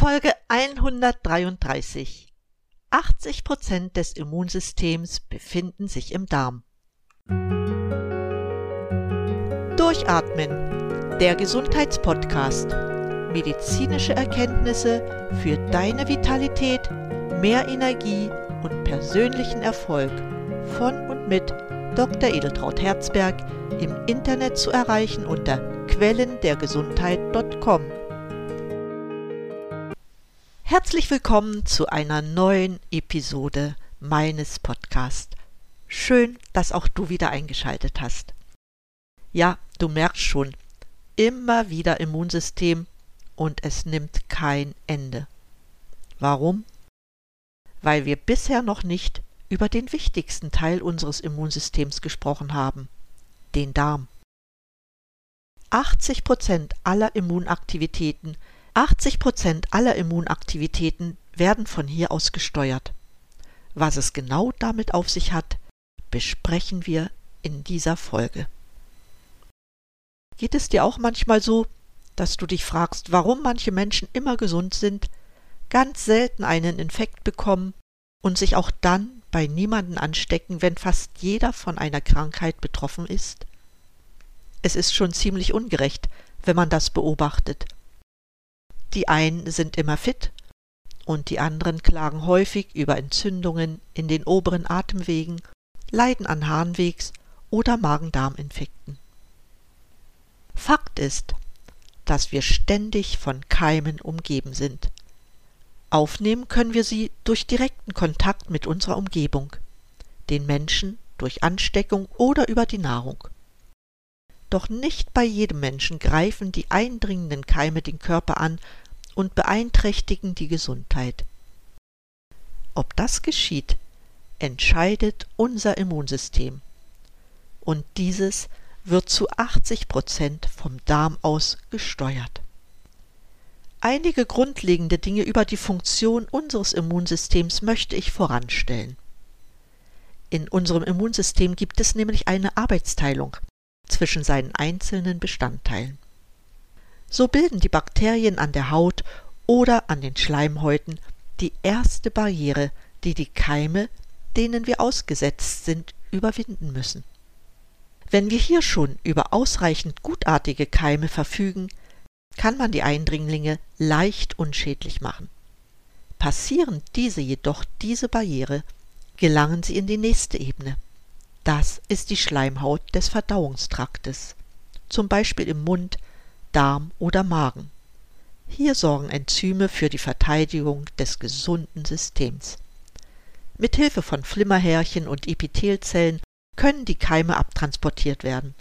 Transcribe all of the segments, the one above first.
Folge 133. 80 Prozent des Immunsystems befinden sich im Darm. Durchatmen. Der Gesundheitspodcast. Medizinische Erkenntnisse für deine Vitalität, mehr Energie und persönlichen Erfolg. Von und mit Dr. Edeltraut Herzberg im Internet zu erreichen unter quellendergesundheit.com. Herzlich willkommen zu einer neuen Episode meines Podcasts. Schön, dass auch du wieder eingeschaltet hast. Ja, du merkst schon, immer wieder Immunsystem und es nimmt kein Ende. Warum? Weil wir bisher noch nicht über den wichtigsten Teil unseres Immunsystems gesprochen haben, den Darm. 80 Prozent aller Immunaktivitäten 80 Prozent aller Immunaktivitäten werden von hier aus gesteuert. Was es genau damit auf sich hat, besprechen wir in dieser Folge. Geht es dir auch manchmal so, dass du dich fragst, warum manche Menschen immer gesund sind, ganz selten einen Infekt bekommen und sich auch dann bei niemanden anstecken, wenn fast jeder von einer Krankheit betroffen ist? Es ist schon ziemlich ungerecht, wenn man das beobachtet. Die einen sind immer fit und die anderen klagen häufig über Entzündungen in den oberen Atemwegen, leiden an Harnwegs- oder Magen-Darm-Infekten. Fakt ist, dass wir ständig von Keimen umgeben sind. Aufnehmen können wir sie durch direkten Kontakt mit unserer Umgebung, den Menschen durch Ansteckung oder über die Nahrung. Doch nicht bei jedem Menschen greifen die eindringenden Keime den Körper an und beeinträchtigen die Gesundheit. Ob das geschieht, entscheidet unser Immunsystem. Und dieses wird zu 80 Prozent vom Darm aus gesteuert. Einige grundlegende Dinge über die Funktion unseres Immunsystems möchte ich voranstellen. In unserem Immunsystem gibt es nämlich eine Arbeitsteilung zwischen seinen einzelnen Bestandteilen. So bilden die Bakterien an der Haut oder an den Schleimhäuten die erste Barriere, die die Keime, denen wir ausgesetzt sind, überwinden müssen. Wenn wir hier schon über ausreichend gutartige Keime verfügen, kann man die Eindringlinge leicht unschädlich machen. Passieren diese jedoch diese Barriere, gelangen sie in die nächste Ebene. Das ist die Schleimhaut des Verdauungstraktes, zum Beispiel im Mund, Darm oder Magen. Hier sorgen Enzyme für die Verteidigung des gesunden Systems. Mit Hilfe von Flimmerhärchen und Epithelzellen können die Keime abtransportiert werden.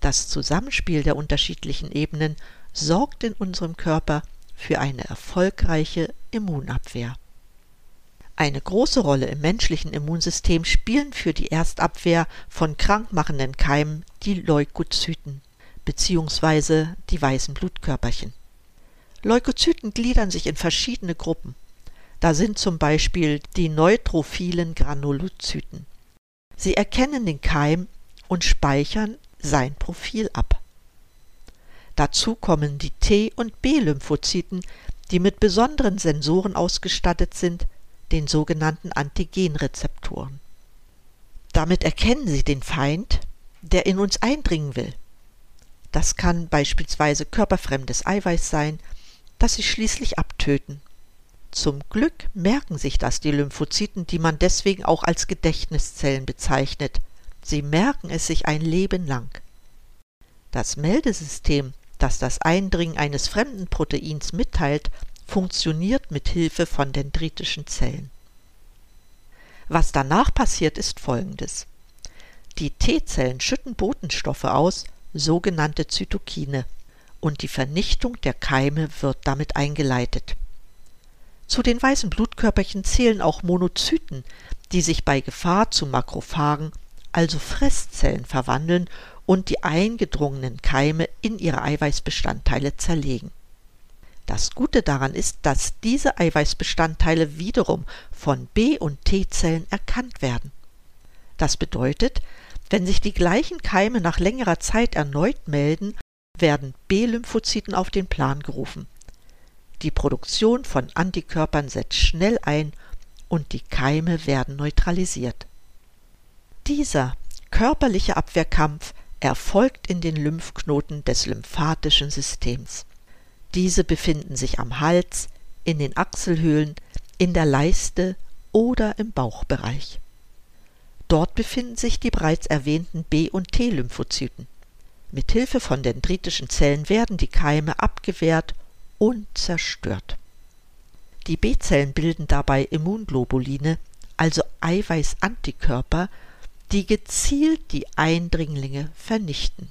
Das Zusammenspiel der unterschiedlichen Ebenen sorgt in unserem Körper für eine erfolgreiche Immunabwehr. Eine große Rolle im menschlichen Immunsystem spielen für die Erstabwehr von krankmachenden Keimen die Leukozyten bzw. die weißen Blutkörperchen. Leukozyten gliedern sich in verschiedene Gruppen. Da sind zum Beispiel die neutrophilen Granulozyten. Sie erkennen den Keim und speichern sein Profil ab. Dazu kommen die T- und B-Lymphozyten, die mit besonderen Sensoren ausgestattet sind, den sogenannten Antigenrezeptoren. Damit erkennen sie den Feind, der in uns eindringen will. Das kann beispielsweise körperfremdes Eiweiß sein, das sie schließlich abtöten. Zum Glück merken sich das die Lymphozyten, die man deswegen auch als Gedächtniszellen bezeichnet. Sie merken es sich ein Leben lang. Das Meldesystem, das das Eindringen eines fremden Proteins mitteilt, funktioniert mit Hilfe von dendritischen Zellen. Was danach passiert, ist folgendes. Die T-Zellen schütten Botenstoffe aus, sogenannte Zytokine, und die Vernichtung der Keime wird damit eingeleitet. Zu den weißen Blutkörperchen zählen auch Monozyten, die sich bei Gefahr zu Makrophagen, also Fresszellen, verwandeln und die eingedrungenen Keime in ihre Eiweißbestandteile zerlegen. Das Gute daran ist, dass diese Eiweißbestandteile wiederum von B- und T-Zellen erkannt werden. Das bedeutet, wenn sich die gleichen Keime nach längerer Zeit erneut melden, werden B-Lymphozyten auf den Plan gerufen. Die Produktion von Antikörpern setzt schnell ein und die Keime werden neutralisiert. Dieser körperliche Abwehrkampf erfolgt in den Lymphknoten des lymphatischen Systems. Diese befinden sich am Hals, in den Achselhöhlen, in der Leiste oder im Bauchbereich. Dort befinden sich die bereits erwähnten B- und T-Lymphozyten. Mit Hilfe von dendritischen Zellen werden die Keime abgewehrt und zerstört. Die B-Zellen bilden dabei Immunglobuline, also Eiweißantikörper, die gezielt die Eindringlinge vernichten.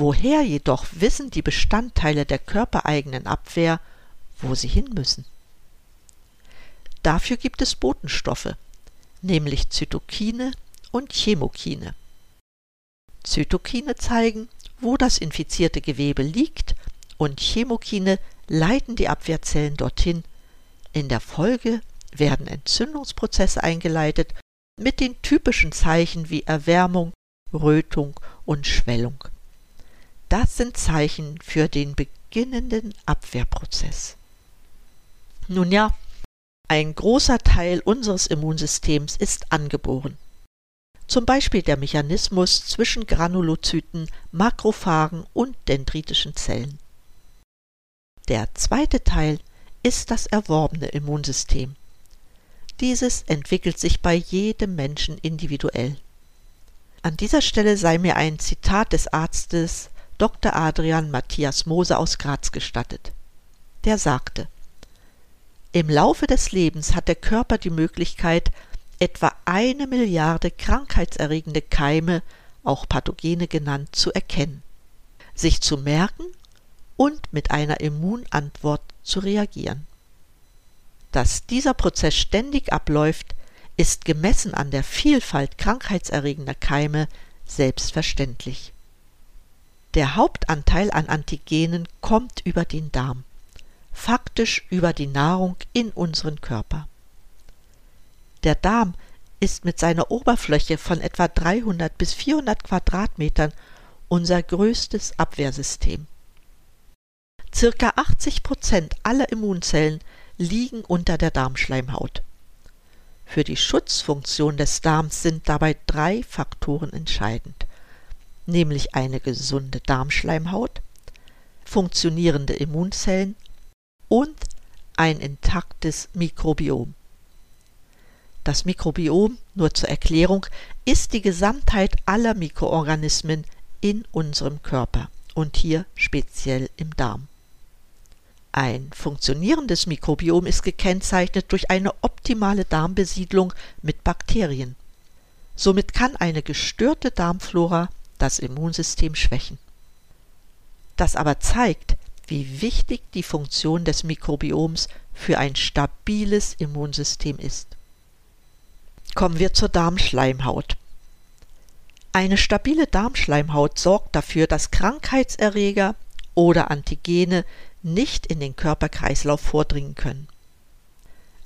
Woher jedoch wissen die Bestandteile der körpereigenen Abwehr, wo sie hin müssen? Dafür gibt es Botenstoffe, nämlich Zytokine und Chemokine. Zytokine zeigen, wo das infizierte Gewebe liegt und Chemokine leiten die Abwehrzellen dorthin. In der Folge werden Entzündungsprozesse eingeleitet mit den typischen Zeichen wie Erwärmung, Rötung und Schwellung. Das sind Zeichen für den beginnenden Abwehrprozess. Nun ja, ein großer Teil unseres Immunsystems ist angeboren. Zum Beispiel der Mechanismus zwischen Granulozyten, Makrophagen und dendritischen Zellen. Der zweite Teil ist das erworbene Immunsystem. Dieses entwickelt sich bei jedem Menschen individuell. An dieser Stelle sei mir ein Zitat des Arztes Dr. Adrian Matthias Moser aus Graz gestattet. Der sagte, im Laufe des Lebens hat der Körper die Möglichkeit, etwa eine Milliarde krankheitserregende Keime, auch Pathogene genannt, zu erkennen, sich zu merken und mit einer Immunantwort zu reagieren. Dass dieser Prozess ständig abläuft, ist gemessen an der Vielfalt krankheitserregender Keime selbstverständlich. Der Hauptanteil an Antigenen kommt über den Darm faktisch über die Nahrung in unseren Körper. Der Darm ist mit seiner Oberfläche von etwa 300 bis 400 Quadratmetern unser größtes Abwehrsystem. Circa 80 Prozent aller Immunzellen liegen unter der Darmschleimhaut. Für die Schutzfunktion des Darms sind dabei drei Faktoren entscheidend, nämlich eine gesunde Darmschleimhaut, funktionierende Immunzellen und ein intaktes Mikrobiom. Das Mikrobiom, nur zur Erklärung, ist die Gesamtheit aller Mikroorganismen in unserem Körper und hier speziell im Darm. Ein funktionierendes Mikrobiom ist gekennzeichnet durch eine optimale Darmbesiedlung mit Bakterien. Somit kann eine gestörte Darmflora das Immunsystem schwächen. Das aber zeigt, wie wichtig die Funktion des Mikrobioms für ein stabiles Immunsystem ist. Kommen wir zur Darmschleimhaut. Eine stabile Darmschleimhaut sorgt dafür, dass Krankheitserreger oder Antigene nicht in den Körperkreislauf vordringen können.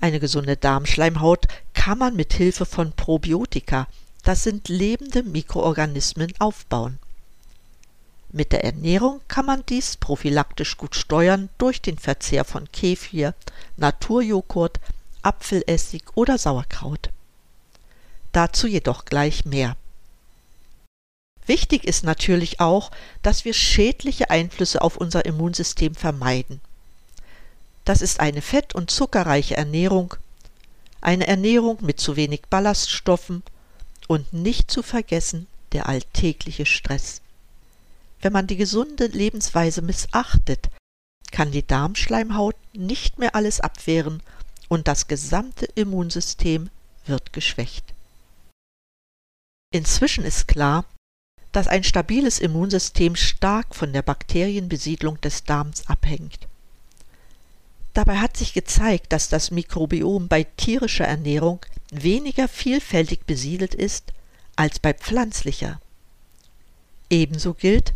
Eine gesunde Darmschleimhaut kann man mit Hilfe von Probiotika, das sind lebende Mikroorganismen, aufbauen. Mit der Ernährung kann man dies prophylaktisch gut steuern durch den Verzehr von Kefir, Naturjoghurt, Apfelessig oder Sauerkraut. Dazu jedoch gleich mehr. Wichtig ist natürlich auch, dass wir schädliche Einflüsse auf unser Immunsystem vermeiden. Das ist eine fett- und zuckerreiche Ernährung, eine Ernährung mit zu wenig Ballaststoffen und nicht zu vergessen der alltägliche Stress. Wenn man die gesunde Lebensweise missachtet, kann die Darmschleimhaut nicht mehr alles abwehren und das gesamte Immunsystem wird geschwächt. Inzwischen ist klar, dass ein stabiles Immunsystem stark von der Bakterienbesiedlung des Darms abhängt. Dabei hat sich gezeigt, dass das Mikrobiom bei tierischer Ernährung weniger vielfältig besiedelt ist als bei pflanzlicher. Ebenso gilt,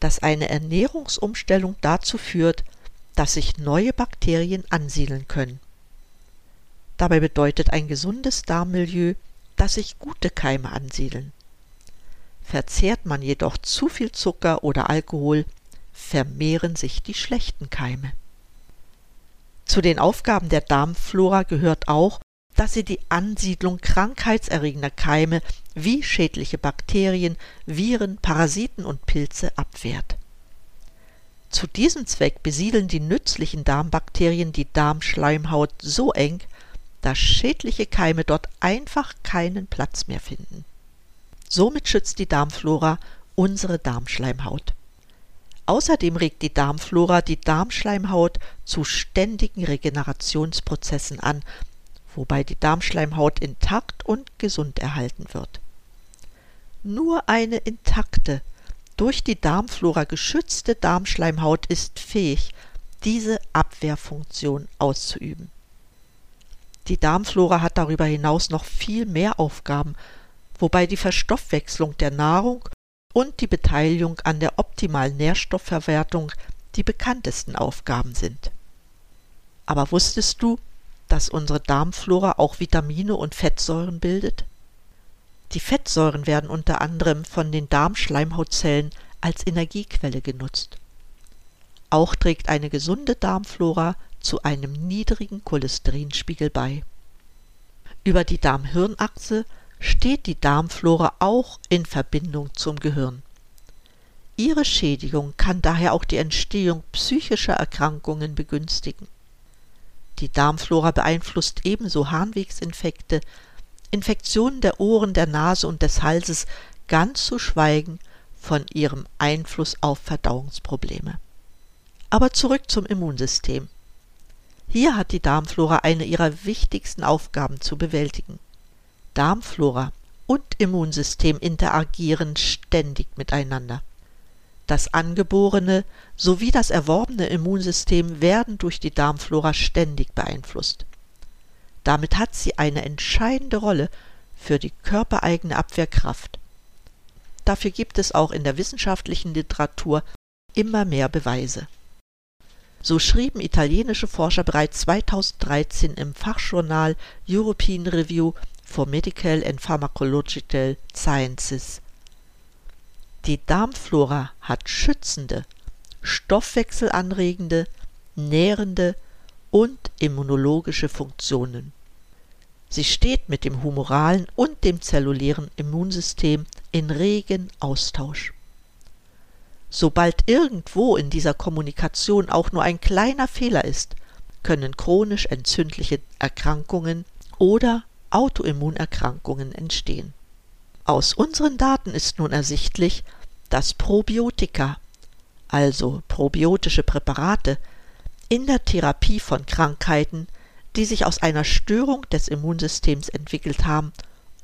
dass eine Ernährungsumstellung dazu führt, dass sich neue Bakterien ansiedeln können. Dabei bedeutet ein gesundes Darmmilieu, dass sich gute Keime ansiedeln. Verzehrt man jedoch zu viel Zucker oder Alkohol, vermehren sich die schlechten Keime. Zu den Aufgaben der Darmflora gehört auch, dass sie die Ansiedlung krankheitserregender Keime wie schädliche Bakterien, Viren, Parasiten und Pilze abwehrt. Zu diesem Zweck besiedeln die nützlichen Darmbakterien die Darmschleimhaut so eng, dass schädliche Keime dort einfach keinen Platz mehr finden. Somit schützt die Darmflora unsere Darmschleimhaut. Außerdem regt die Darmflora die Darmschleimhaut zu ständigen Regenerationsprozessen an, wobei die Darmschleimhaut intakt und gesund erhalten wird. Nur eine intakte, durch die Darmflora geschützte Darmschleimhaut ist fähig, diese Abwehrfunktion auszuüben. Die Darmflora hat darüber hinaus noch viel mehr Aufgaben, wobei die Verstoffwechslung der Nahrung und die Beteiligung an der optimalen Nährstoffverwertung die bekanntesten Aufgaben sind. Aber wusstest du, dass unsere Darmflora auch Vitamine und Fettsäuren bildet? Die Fettsäuren werden unter anderem von den Darmschleimhautzellen als Energiequelle genutzt. Auch trägt eine gesunde Darmflora zu einem niedrigen Cholesterinspiegel bei. Über die Darm-Hirn-Achse steht die Darmflora auch in Verbindung zum Gehirn. Ihre Schädigung kann daher auch die Entstehung psychischer Erkrankungen begünstigen. Die Darmflora beeinflusst ebenso Harnwegsinfekte, Infektionen der Ohren, der Nase und des Halses, ganz zu schweigen von ihrem Einfluss auf Verdauungsprobleme. Aber zurück zum Immunsystem. Hier hat die Darmflora eine ihrer wichtigsten Aufgaben zu bewältigen. Darmflora und Immunsystem interagieren ständig miteinander. Das angeborene sowie das erworbene Immunsystem werden durch die Darmflora ständig beeinflusst. Damit hat sie eine entscheidende Rolle für die körpereigene Abwehrkraft. Dafür gibt es auch in der wissenschaftlichen Literatur immer mehr Beweise. So schrieben italienische Forscher bereits 2013 im Fachjournal European Review for Medical and Pharmacological Sciences. Die Darmflora hat schützende, stoffwechselanregende, nährende und immunologische Funktionen. Sie steht mit dem humoralen und dem zellulären Immunsystem in regen Austausch. Sobald irgendwo in dieser Kommunikation auch nur ein kleiner Fehler ist, können chronisch entzündliche Erkrankungen oder Autoimmunerkrankungen entstehen. Aus unseren Daten ist nun ersichtlich, dass Probiotika, also probiotische Präparate, in der Therapie von Krankheiten, die sich aus einer Störung des Immunsystems entwickelt haben,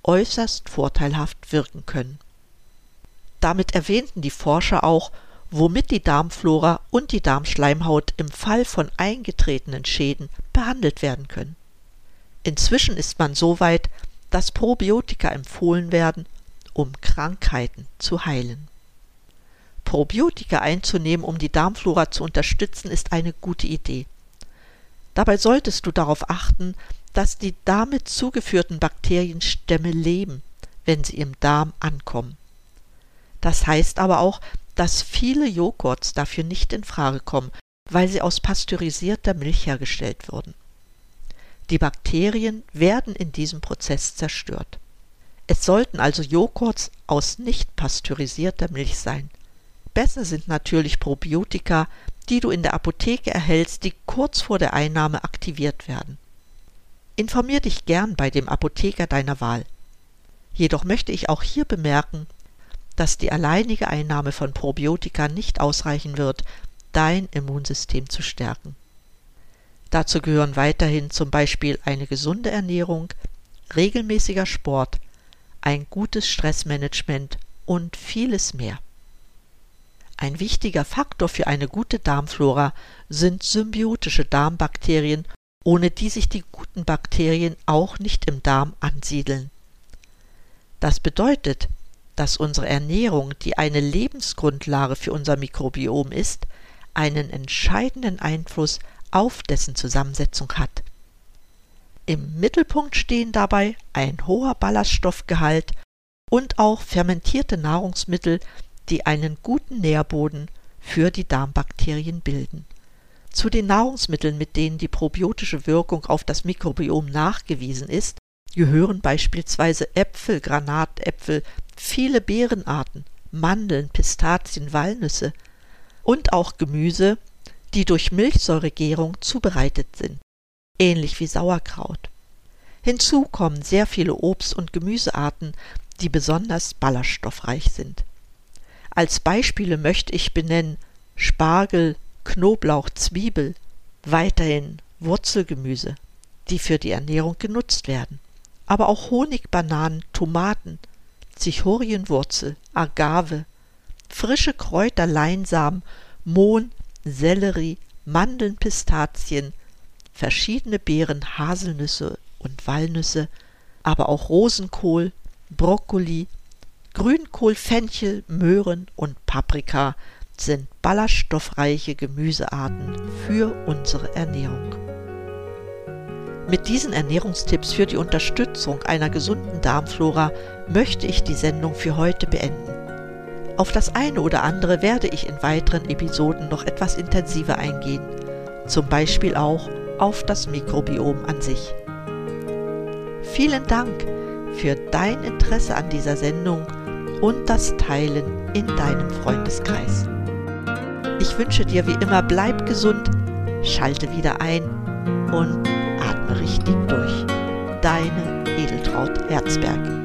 äußerst vorteilhaft wirken können. Damit erwähnten die Forscher auch, womit die Darmflora und die Darmschleimhaut im Fall von eingetretenen Schäden behandelt werden können. Inzwischen ist man so weit, dass Probiotika empfohlen werden, um Krankheiten zu heilen. Probiotika einzunehmen, um die Darmflora zu unterstützen, ist eine gute Idee. Dabei solltest du darauf achten, dass die damit zugeführten Bakterienstämme leben, wenn sie im Darm ankommen. Das heißt aber auch, dass viele Joghurts dafür nicht in Frage kommen, weil sie aus pasteurisierter Milch hergestellt wurden. Die Bakterien werden in diesem Prozess zerstört. Es sollten also Joghurts aus nicht pasteurisierter Milch sein. Besser sind natürlich Probiotika, die du in der Apotheke erhältst, die kurz vor der Einnahme aktiviert werden. Informier dich gern bei dem Apotheker deiner Wahl. Jedoch möchte ich auch hier bemerken, dass die alleinige Einnahme von Probiotika nicht ausreichen wird, dein Immunsystem zu stärken. Dazu gehören weiterhin zum Beispiel eine gesunde Ernährung, regelmäßiger Sport, ein gutes Stressmanagement und vieles mehr. Ein wichtiger Faktor für eine gute Darmflora sind symbiotische Darmbakterien, ohne die sich die guten Bakterien auch nicht im Darm ansiedeln. Das bedeutet, dass unsere Ernährung, die eine Lebensgrundlage für unser Mikrobiom ist, einen entscheidenden Einfluss auf dessen Zusammensetzung hat. Im Mittelpunkt stehen dabei ein hoher Ballaststoffgehalt und auch fermentierte Nahrungsmittel, die einen guten Nährboden für die Darmbakterien bilden. Zu den Nahrungsmitteln, mit denen die probiotische Wirkung auf das Mikrobiom nachgewiesen ist, gehören beispielsweise Äpfel, Granatäpfel, viele Beerenarten, Mandeln, Pistazien, Walnüsse und auch Gemüse, die durch Milchsäuregärung zubereitet sind, ähnlich wie Sauerkraut. Hinzu kommen sehr viele Obst- und Gemüsearten, die besonders ballaststoffreich sind. Als Beispiele möchte ich benennen Spargel, Knoblauch, Zwiebel, weiterhin Wurzelgemüse, die für die Ernährung genutzt werden, aber auch Honig, Bananen, Tomaten, Zichorienwurzel, Agave, frische Kräuter, Leinsamen, Mohn, Sellerie, Mandeln, Pistazien, verschiedene Beeren, Haselnüsse und Walnüsse, aber auch Rosenkohl, Brokkoli, Grünkohl, Fenchel, Möhren und Paprika sind ballaststoffreiche Gemüsearten für unsere Ernährung. Mit diesen Ernährungstipps für die Unterstützung einer gesunden Darmflora möchte ich die Sendung für heute beenden. Auf das eine oder andere werde ich in weiteren Episoden noch etwas intensiver eingehen, zum Beispiel auch auf das Mikrobiom an sich. Vielen Dank für dein Interesse an dieser Sendung und das Teilen in deinem Freundeskreis. Ich wünsche dir wie immer, bleib gesund, schalte wieder ein und atme richtig durch. Deine Edeltraut Herzberg.